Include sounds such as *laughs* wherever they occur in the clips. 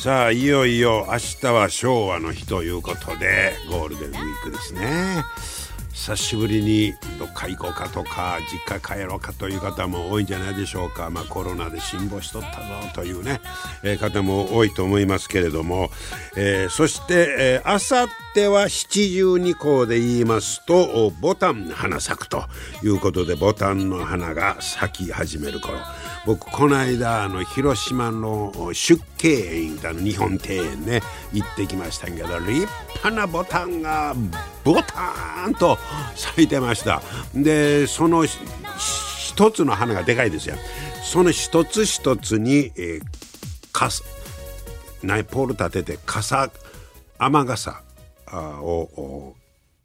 さあいよいよ明日は昭和の日ということでゴールデンウィークですね。久しぶりにどっか行こうかとか実家帰ろうかという方も多いんじゃないでしょうか、まあ、コロナで辛抱しとったぞというね、えー、方も多いと思いますけれども、えー、そしてあさっては七十二校で言いますとボタン花咲くということでボタンの花が咲き始める頃。僕この間あの広島の出家園あの日本庭園ね行ってきましたけど立派なボタンがボタンと咲いてました。でその一つの花がでかいですよ。その一つ一つに、えー、かすナイポール立てて傘雨傘を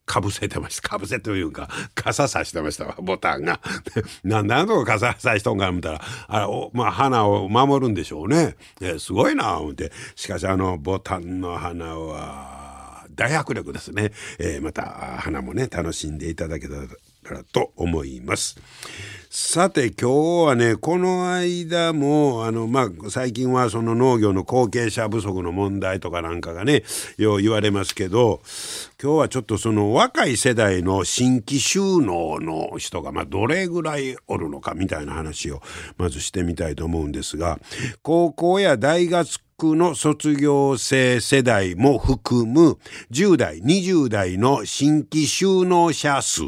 かぶせてました。かぶせというか、傘さしてましたわ、ボタンが。*laughs* なんであの傘さしとんか思ったら、あれ、まあ、花を守るんでしょうね。すごいな、思って。しかし、あの、ボタンの花は、大迫力ですね。えー、また、花もね、楽しんでいただけたらからと思います。さて今日はねこの間もあの、まあ、最近はその農業の後継者不足の問題とかなんかがねよう言われますけど今日はちょっとその若い世代の新規収納の人が、まあ、どれぐらいおるのかみたいな話をまずしてみたいと思うんですが高校や大学の卒業生世代も含む10代20代の新規就農者数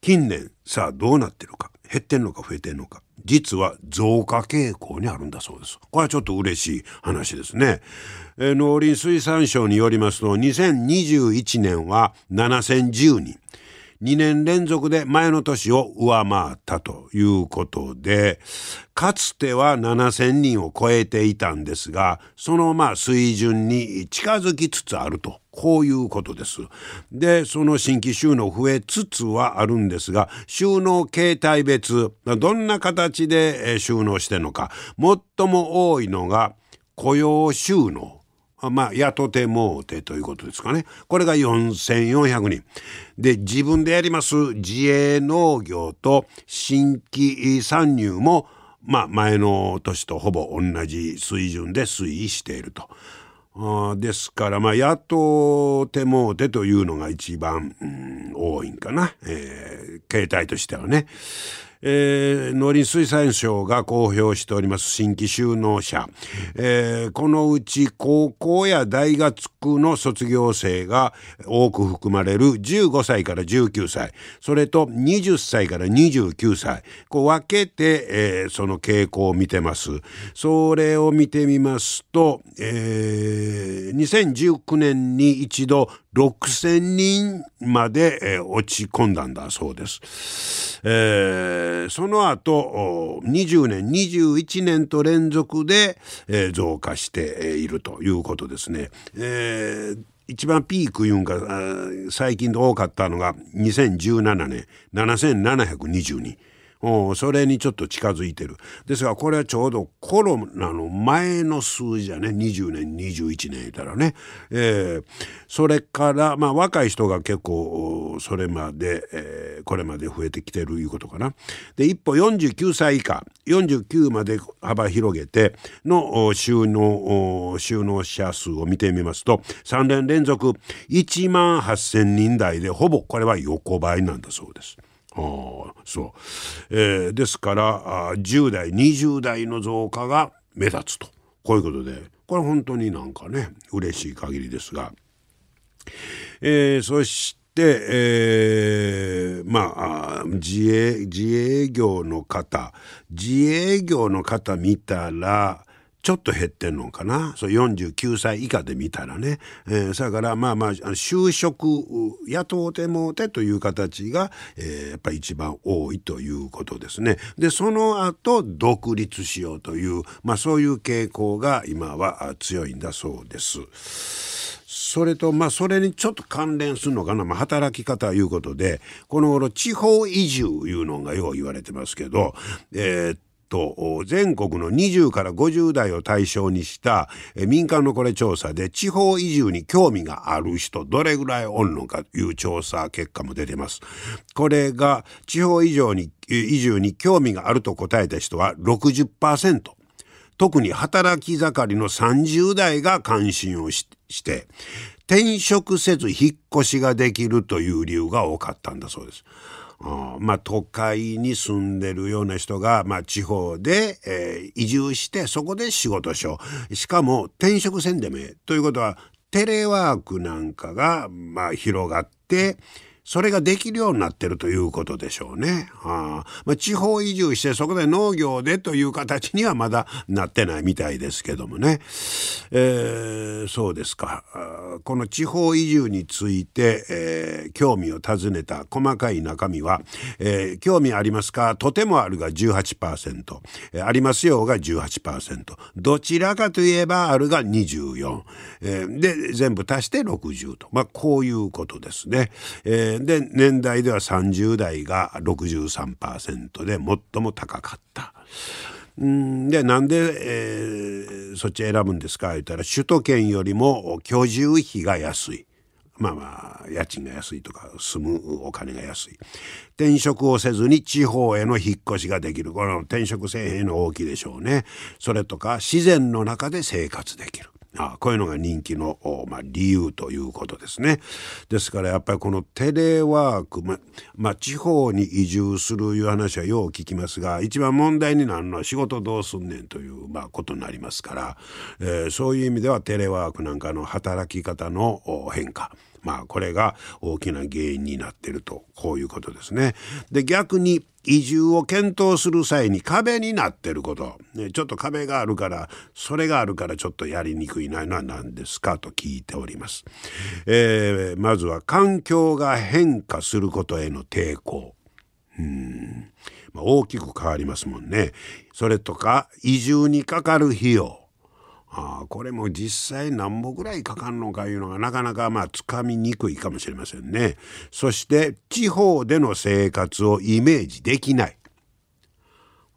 近年さあどうなってるか減ってんのか増えてんのか実は増加傾向にあるんだそうです。これはちょっと嬉しい話ですね。えー、農林水産省によりますと2021年は7010人。2年連続で前の年を上回ったということで、かつては7000人を超えていたんですが、そのまあ水準に近づきつつあると。こういうことです。で、その新規収納増えつつはあるんですが、収納形態別、どんな形で収納してるのか、最も多いのが雇用収納。まあ、雇てもうてということですかね。これが4400人。で、自分でやります自営農業と新規参入も、まあ、前の年とほぼ同じ水準で推移していると。あですからまあ雇っても手というのが一番、うん、多いんかな、えー、形態としてはね。えー、農林水産省が公表しております新規就農者、えー、このうち高校や大学の卒業生が多く含まれる15歳から19歳。それと20歳から29歳。こう分けて、えー、その傾向を見てます。それを見てみますと、えー、2019年に一度6,000人まで、えー、落ち込んだんだそうです。えー、その後20年21年と連続で、えー、増加しているということですね。えー一番ピークいうんか最近で多かったのが2017年7720人。それにちょっと近づいてる。ですがこれはちょうどコロナの前の数字やね20年21年いたらね、えー、それからまあ若い人が結構それまで、えー、これまで増えてきてるいうことかな。で一歩49歳以下49まで幅広げての収納収納者数を見てみますと3年連続1万8,000人台でほぼこれは横ばいなんだそうです。あそう、えー、ですからあ10代20代の増加が目立つと。こういうことでこれ本当になんかね嬉しい限りですが、えー、そして、えー、まあ自営自営業の方。自営業の方見たらちょっと減ってんのかな？そう49歳以下で見たらね、えー、それからまあまあ就職雇うてもうてという形が、えー、やっぱり一番多いということですね。でその後独立しようという、まあ、そういう傾向が今は強いんだそうです。それとまあそれにちょっと関連するのかな、まあ、働き方いうことでこの頃地方移住いうのがよう言われてますけど、えー、と全国の20から50代を対象にした民間のこれ調査で地方移住に興味がある人どれぐらいおるのかという調査結果も出てます。これが地方移住に移住に興味があると答えた人は60%。特に働き盛りの30代が関心をして転職せず引っ越しができるという理由が多かったんだそうです。まあ、都会に住んでるような人が、まあ、地方で、えー、移住してそこで仕事しよう。しかも転職せんでもええ。ということはテレワークなんかが、まあ、広がってそれができるようになってるということでしょうね。あまあ、地方移住してそこで農業でという形にはまだなってないみたいですけどもね。えー、そうですか。この地方移住について、えー、興味を尋ねた細かい中身は、えー、興味ありますか？とてもあるが18%、えー、ありますよが18%、どちらかといえばあるが24、えー、で全部足して60と。まあこういうことですね。えーで年代では30代が63%で最も高かった。んでなんで、えー、そっち選ぶんですか？言ったら首都圏よりも居住費が安い。まあまあ家賃が安いとか住むお金が安い。転職をせずに地方への引っ越しができる。この転職せえへんの大きいでしょうね。それとか自然の中で生活できる。あこういうのが人気の、まあ、理由ということですね。ですからやっぱりこのテレワーク、ままあ、地方に移住するいう話はよう聞きますが一番問題になるのは仕事どうすんねんという、まあ、ことになりますから、えー、そういう意味ではテレワークなんかの働き方の変化まあこれが大きな原因になっているとこういうことですね。で逆に移住を検討する際に壁になってること、ね、ちょっと壁があるからそれがあるからちょっとやりにくいなのは何ですかと聞いております。えー、まずは環境が変化することへの抵抗。うんま、大きく変わりますもんね。それとか移住にかかる費用。あこれも実際何歩ぐらいかかるのかいうのがなかなかまあつかみにくいかもしれませんね。そして地方での生活をイメージできない。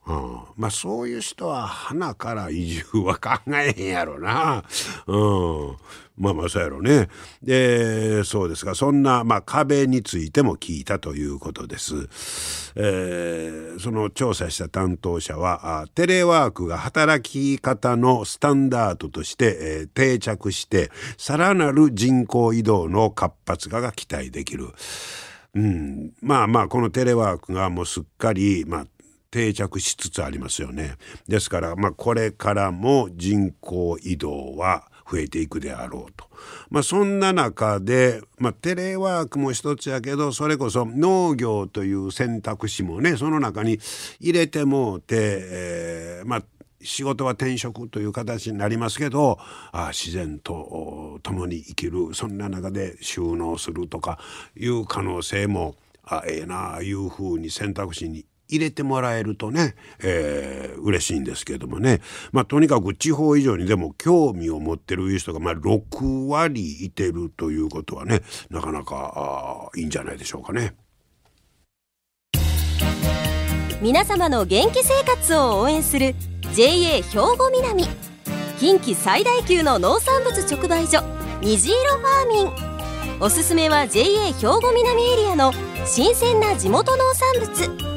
うん、まあそういう人は花から移住は考えへんやろな。うん、まあまあそうやろね。でそうですがそんな、まあ、壁についても聞いたということです。えー、その調査した担当者はテレワークが働き方のスタンダードとして、えー、定着してさらなる人口移動の活発化が期待できる。うん、まあまあこのテレワークがもうすっかり、まあ、定着しつつありますよね。ですから、まあ、これからも人口移動は増えていくであろうと。まあ、そんな中で、まあ、テレワークも一つやけどそれこそ農業という選択肢もねその中に入れてもうて、えー、まあ仕事は転職という形になりますけどあ自然と共に生きるそんな中で収納するとかいう可能性もあええなあいうふうに選択肢に入れてもらえるとね、えー、嬉しいんですけれどもね、まあ、とにかく地方以上にでも興味を持ってる人が、まあ、6割いてるということはねなかなかいいんじゃないでしょうかね。皆様の元気生活を応援する JA 兵庫南。近畿最大級の農産物直売所虹色ファーミン。おすすめは JA 兵庫南エリアの新鮮な地元農産物。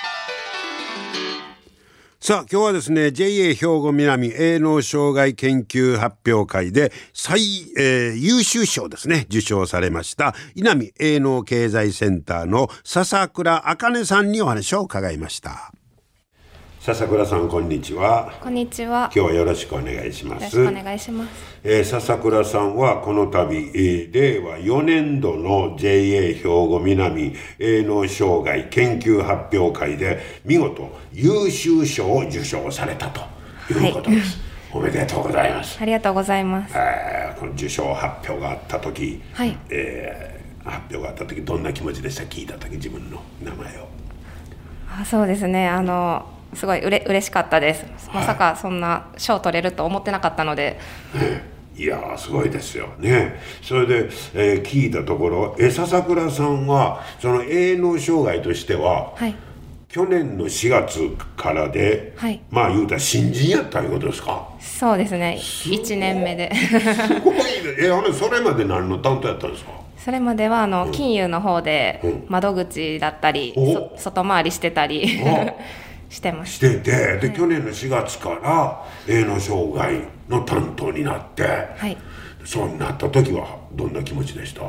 さあ今日はですね JA 兵庫南営農障害研究発表会で最、えー、優秀賞ですね受賞されました稲見営農経済センターの笹倉茜さんにお話を伺いました。笹倉さんこんにちは。こんにちは。今日はよろしくお願いします。よろしくお願いします、えー、笹倉さんはこの度、えー、令和4年度の JA 兵庫南営農障害研究発表会で見事優秀賞を受賞されたということです、はい、おめでとうございます。ありがとうございます、えー、この受賞発表があった時、はい、えー、発表があった時どんな気持ちでした？聞いた時自分の名前を。あそうですね。あのすごいうれ嬉しかったです。まさかそんな賞取れると思ってなかったので、いやすごいですよ。ね。それで、えー、聞いたところえ笹倉さんはその営農障害としては、はい、去年の4月からで、はい、まあ言うたら新人やったいうことですか？そうですね。1年目で。すごいね。えあれそれまで何の担当やったんですか？それまではあの、うん、金融の方で窓口だったり、うん、外回りしてたり *laughs* してます。しててで、はい、去年の4月から営農障害の担当になって、はい、そうなった時はどんな気持ちでした？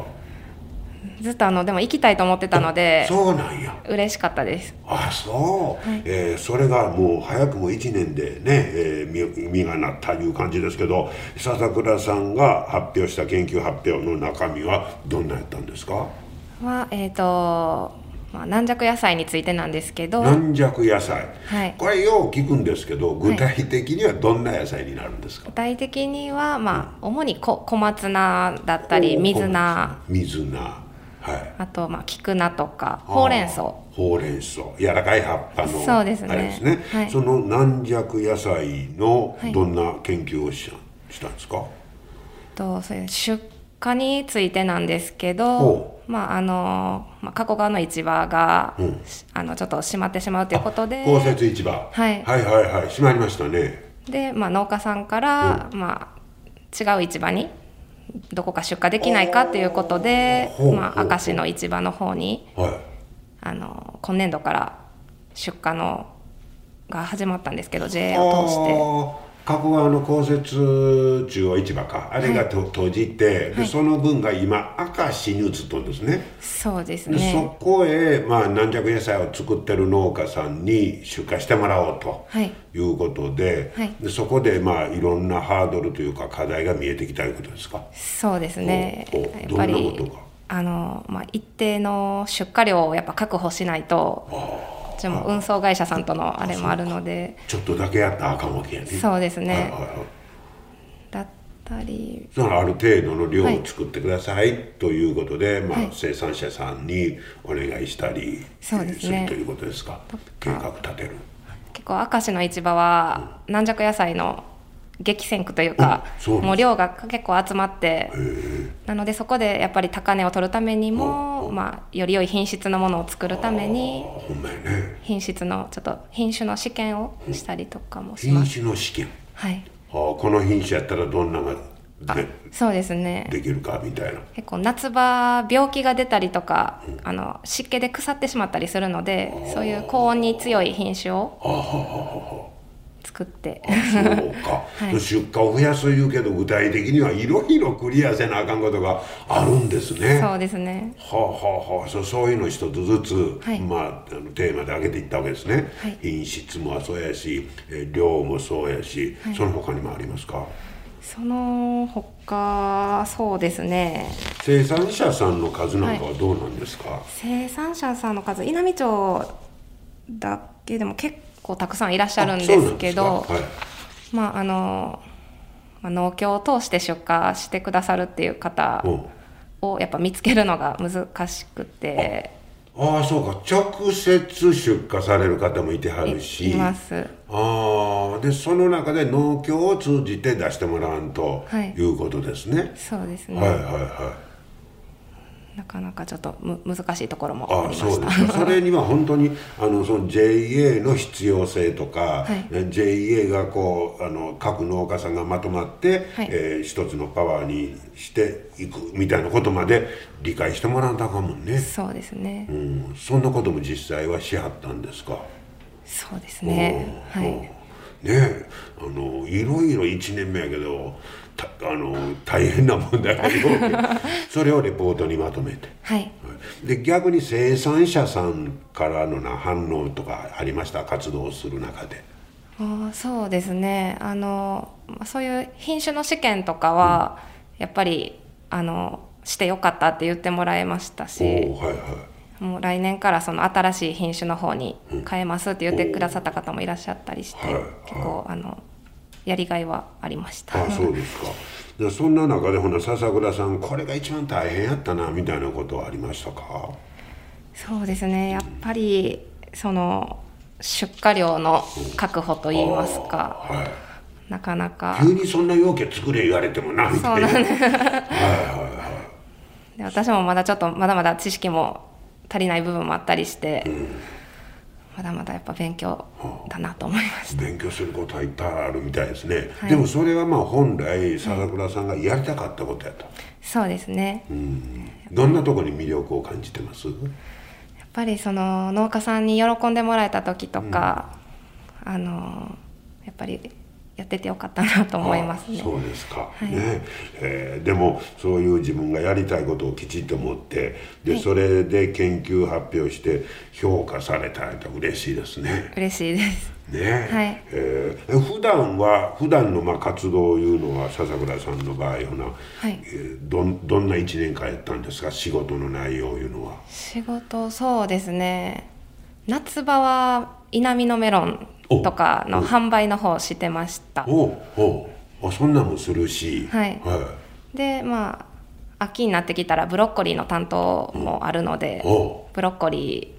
ずっとあのでも行きたいと思ってたのでそうなんや。嬉しかったです。あそう、はい、えー、それがもう早くも1年でね、えー、実がなったいう感じですけど笹倉さんが発表した研究発表の中身はどんなやったんですか？はえっ、ー、とまあ、軟弱野菜についてなんですけど。軟弱野菜、はい、これよう聞くんですけど具体的にはどんな野菜になるんですか、はい、具体的には、まあ、主に小小松菜だったり水菜。水菜。はい、あと、まあ、菊菜とかほうれん草。ほうれん草。柔らかい葉っぱのそうですね。あれですね、はい、その軟弱野菜のどんな研究をししたんですか、とそれ出荷についてなんですけどまああのまあ、加古川の市場が、うん、あのちょっと閉まってしまうということで公設市場、はい、はいはいはい。閉まりましたね。で、まあ、農家さんから、うん、まあ、違う市場にどこか出荷できないかということで、まあ、明石の市場の方に、はい、あの今年度から出荷のが始まったんですけど JA を通して。加古川の公設中央市場か。あれがと、はい、閉じてで、その分が今明石に移っとるんですね。そうですね。そこへ、まあ、軟弱野菜を作ってる農家さんに出荷してもらおうと、はい、いうことではい、でそこで、まあ、いろんなハードルというか課題が見えてきたいうことですか？そうですね。やっぱりあの、まあ、一定の出荷量をやっぱ確保しないとちも運送会社さんとのあれもあるので。ちょっとだけやったらあかんわけやね。そうですね、はいはいはい、だったり。そのある程度の量を作ってください、はい、ということで、まあ、はい、生産者さんにお願いしたりす、るということですか。計画立てる。結構明石の市場は軟弱野菜の激戦区というかもう量が結構集まってなのでそこでやっぱり高値を取るためにも、まあ、より良い品質のものを作るために品質のちょっと品種の試験をしたりとかもします。品種の試験。はい。この品種やったらどんながそうですね。できるかみたいな。結構夏場病気が出たりとか、うん、あの湿気で腐ってしまったりするのでそういう高温に強い品種を作って。そうか、*laughs* はい、出荷を増やすいうけど具体的にはいろいろクリアせなあかんことがあるんですね。そうですね。はあはあはあ。そうそういうの一つずつ、はい、まああのテーマで上げていったわけですね、はい、品質もそうやし量もそうやし、その他にもありますか？その他そうですね。生産者さんの数なんかはどうなんですか、生産者さんの数稲美町だけでも結構構たくさんいらっしゃるんですけど、はい、まああの、まあ、農協を通して出荷してくださるっていう方をやっぱ見つけるのが難しくて。ああそうか。直接出荷される方もいてはるし。います。ああでその中で農協を通じて出してもらわんと、はい、いうことですね。そうですね。はいはいはいなかなかちょっとむ難しいところもありました。あそうですか。*laughs* それには本当にあのその JA の必要性とか、はい、JA がこうあの各農家さんがまとまって、はい、えー、一つのパワーにしていくみたいなことまで理解してもらわなあかんもんね。そうですね、うん、そんなことも実際はしはったんですか？そうですね。はい。ねあのいろいろ1年目やけどあの大変な問題がよ *laughs* それをレポートにまとめて、はい、で逆に生産者さんからのな反応とかありました？活動する中で。あそうですね。あのそういう品種の試験とかは、うん、やっぱりあのしてよかったって言ってもらえましたし、はいはい、もう来年からその新しい品種の方に変えますって言ってくださった方もいらっしゃったりして、結構あのやりがいはありました。あそうですか。でそんな中でほな笹倉さんこれが一番大変やったなみたいなことはありましたか？そうですね。やっぱりその出荷量の確保といいますか、はい、なかなか。急にそんな容器作れ言われてもなみたいな。そうなんです。はいはいはい。で私もまだちょっとまだまだ知識も足りない部分もあったりして、うんまだまだやっぱ勉強だなと思いました、勉強することはいっぱいあるみたいですね、はい、でもそれはまあ本来笹倉さんがやりたかったことやと、そうですね、うん、どんなところに魅力を感じてます？やっぱりその農家さんに喜んでもらえた時とか、うん、あのやっぱりやっててよかったなと思いますね。そうですか、はい、ね。えー、でもそういう自分がやりたいことをきちっと持ってで、はい、それで研究発表して評価されたら嬉しいですね。嬉しいです。ね。はい。えー、普段は普段のまあ活動いうのは笹倉さんの場合はな、はい。えー、どどんな1年間やったんですか？仕事の内容いうのは。仕事そうですね。夏場は稲美のメロンとかの販売の方してました。おおあそんなんもするし。はい、はい、でまあ秋になってきたらブロッコリーの担当もあるので、ブロッコリ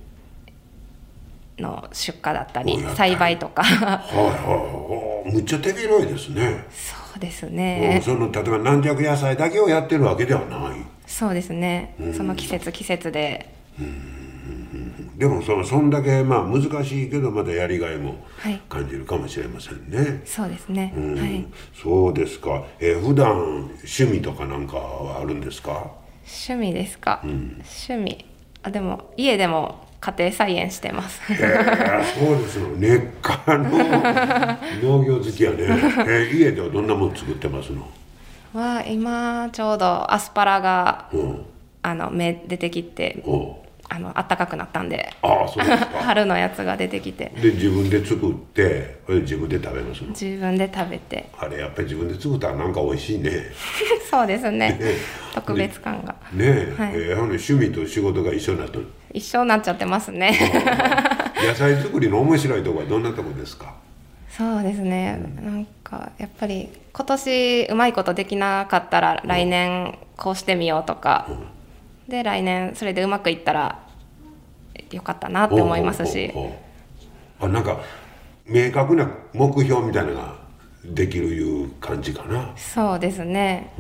ーの出荷だったり栽培とか。はいはいむっちゃ手広いですね。そうですね。その例えば軟弱野菜だけをやってるわけではない。そうですね、うん、その季節季節で。うんでもそそんだけまあ難しいけどまだやりがいも感じるかもしれませんね、はい、そうですね、うん、はい、そうですか。えー、普段趣味とかなんかはあるんですか？趣味ですか、うん、趣味。あでも家でも家庭菜園してます、えー、そうですよ。根っからの。*laughs* 農業好きやね、えー、家ではどんなもの作ってますの？は今ちょうどアスパラが、うん、あの芽出てきてあの暖かくなったんであそうですか。*laughs* 春のやつが出てきて。で自分で作って自分で食べます自分で食べて。あれやっぱり自分で作ったらなんか美味しいね。*laughs* そうですね。特別感が。ね。え、はい、えー、趣味と仕事が一緒になった一緒になっちゃってますね。野菜作りの面白いところはどんなとこですか？そうですね、うん、なんかやっぱり今年うまいことできなかったら来年こうしてみようとか、うんで来年それでうまくいったらよかったなって思いますし。あなんか明確な目標みたいなのができるいう感じかな。そうですね。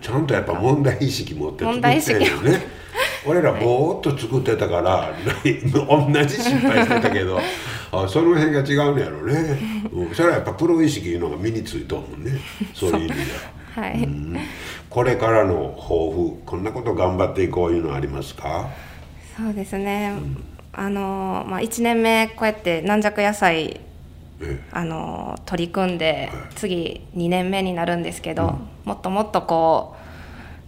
ちゃんとやっぱ問題意識持って作ってるよね。*laughs* 俺らぼーっと作ってたから、はい、同じ失敗してたけどあその辺が違うのやろね、うん、それはやっぱプロ意識いうのが身についと思うね。そういう意味では。はい、これからの抱負こんなこと頑張っていこういうのありますか？そうですね、うん、あのまあ、1年目こうやって軟弱野菜あの取り組んで、次2年目になるんですけど、うん、もっともっとこ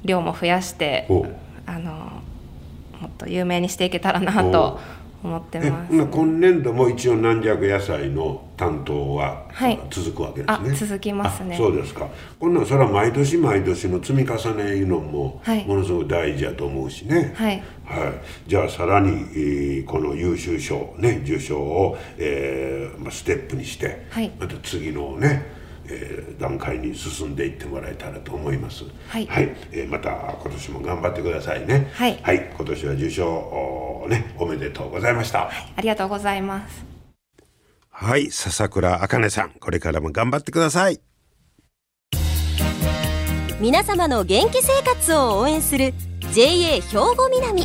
う量も増やしてあのもっと有名にしていけたらなと思ってます。今年度も一応軟弱野菜の担当は、はい、続くわけですね。続きますね。そうですか。こんなんそれは毎年毎年の積み重ねいうのも、ものすごく大事やと思うしね。はい、はい、じゃあさらに、えー、この優秀賞ね受賞を、えーまあ、ステップにして、はい、また次のねえー、段階に進んでいってもらえたらと思います。はい、はい、えー、また今年も頑張ってくださいね。はい、はい、今年は受賞ねおめでとうございました。はい、ありがとうございます。はい、笹倉あかねさん、これからも頑張ってください。皆様の元気生活を応援する JA 兵庫南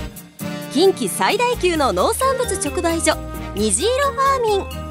近畿最大級の農産物直売所虹色ファーミン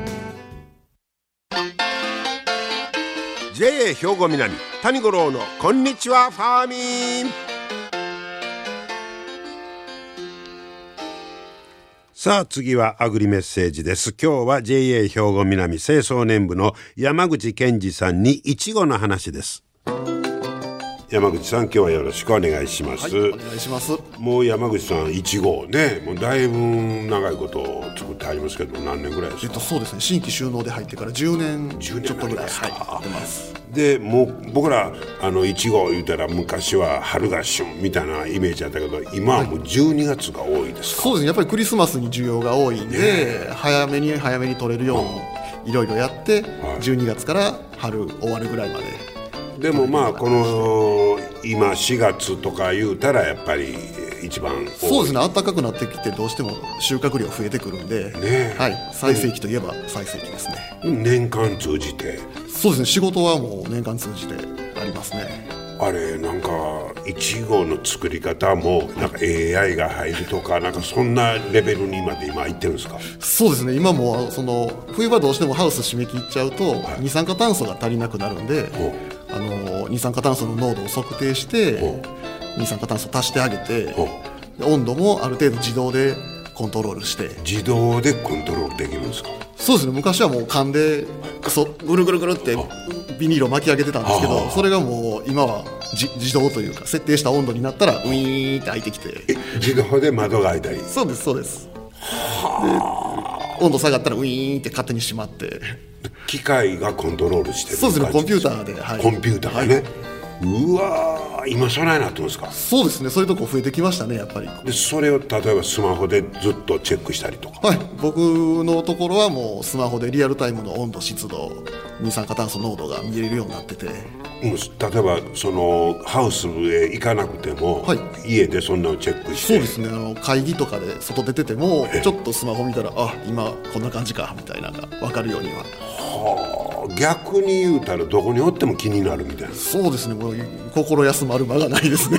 JA 兵庫南谷五郎のこんにちはファーミン。さあ次はアグリメッセージです。今日は JA 兵庫南清掃年部の山口健二さんにいちごの話です。山口さん今日はよろしくお願いします、はい、お願いします。もう山口さんいちごねもうだいぶ長いこと作ってありますけど何年ぐらいですか、えっと、そうですね。新規収納で入ってから10年ちょっとぐらいはいでもう僕らあのいちご言うたら昔は春が旬みたいなイメージだったけど今はもう12月が多いですか、はい、そうですね。やっぱりクリスマスに需要が多いんで、ね、早めに早めに取れるようにいろいろやって、はい、12月から春終わるぐらいまででもまあこの今4月とか言うたらやっぱり一番そうですね暖かくなってきてどうしても収穫量増えてくるんで、ねはい、最盛期といえば最盛期ですね。年間通じて。そうですね仕事はもう年間通じてありますね。あれなんかいちごの作り方もなんか AI が入るとかなんかそんなレベルにまで今いってるんですか？そうですね今もその冬場どうしてもハウス締め切っちゃうと、二酸化炭素が足りなくなるんで、二酸化炭素の濃度を測定して二酸化炭素足してあげて温度もある程度自動でコントロールして。自動でコントロールできるんですか？そうですね。昔はもう勘でそぐるぐるぐるってビニールを巻き上げてたんですけどそれがもう今は自動というか設定した温度になったらウィーンって開いてきて。自動で窓が開いたり。そうですそうです。で温度下がったらウィーンって勝手に閉まって。機械がコントロールしてるそうですねコンピューターで、はい、コンピューターがね、はい、うわ今備えなってますか？そうですねそういうとこ増えてきましたねやっぱり。でそれを例えばスマホでずっとチェックしたりとか？はい僕のところはもうスマホでリアルタイムの温度湿度二酸化炭素濃度が見れるようになってて。例えばそのハウスへ行かなくても、はい、家でそんなのチェックして？そうですねあの会議とかで外出ててもちょっとスマホ見たらあ今こんな感じかみたいなのが分かるようにははあ逆に言うたらどこにおっても気になるみたいな。そうですね。もう心休まる間がないですね。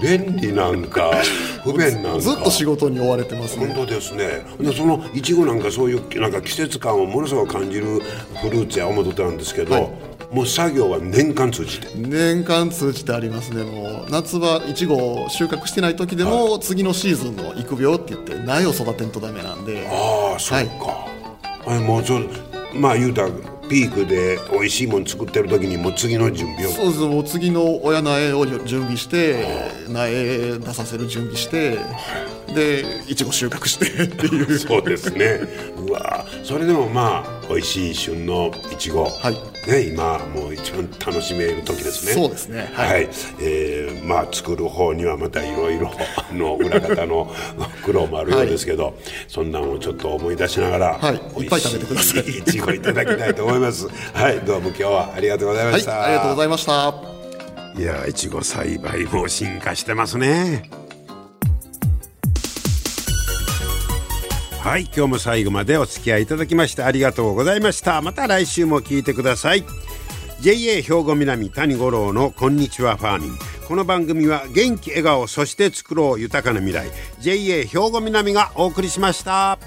便利なんか *laughs* 不便なんか。ずっと仕事に追われてますね。本当ですね。でそのいちごなんかそういうなんか季節感をものすごく感じるフルーツや思ってたんですけど、はい。もう作業は年間通じて。年間通じてありますね。もう夏場いちごを収穫してない時でも、はい、次のシーズンの育苗って言って苗を育てんとダメなんで。ああそうか、はい、もうちょまあ言うたらピークで美味しいもん作ってる時にもう次の準備を。そうですもう次の親苗を準備して苗出させる準備してでいちご収穫してっていう。そうですね。うわそれでもまあ美味しい旬のいちご、はい。ね、今もう一番楽しめる時ですね。そうですね。はい、はい、えー、まあ作る方にはまたいろいろの裏方の苦労もあるようですけど、はい、そんなのをちょっと思い出しながら、はい、いっぱい食べてください。いちごいただきたいと思います。*laughs* はい。どうも今日はありがとうございました、はい、ありがとうございました。いやいちご栽培も進化してますねはい今日も最後までお付き合いいただきましてありがとうございました。また来週も聞いてください。JA 兵庫南谷五郎のこんにちはファーミン。この番組は元気笑顔そして作ろう豊かな未来。JA 兵庫南がお送りしました。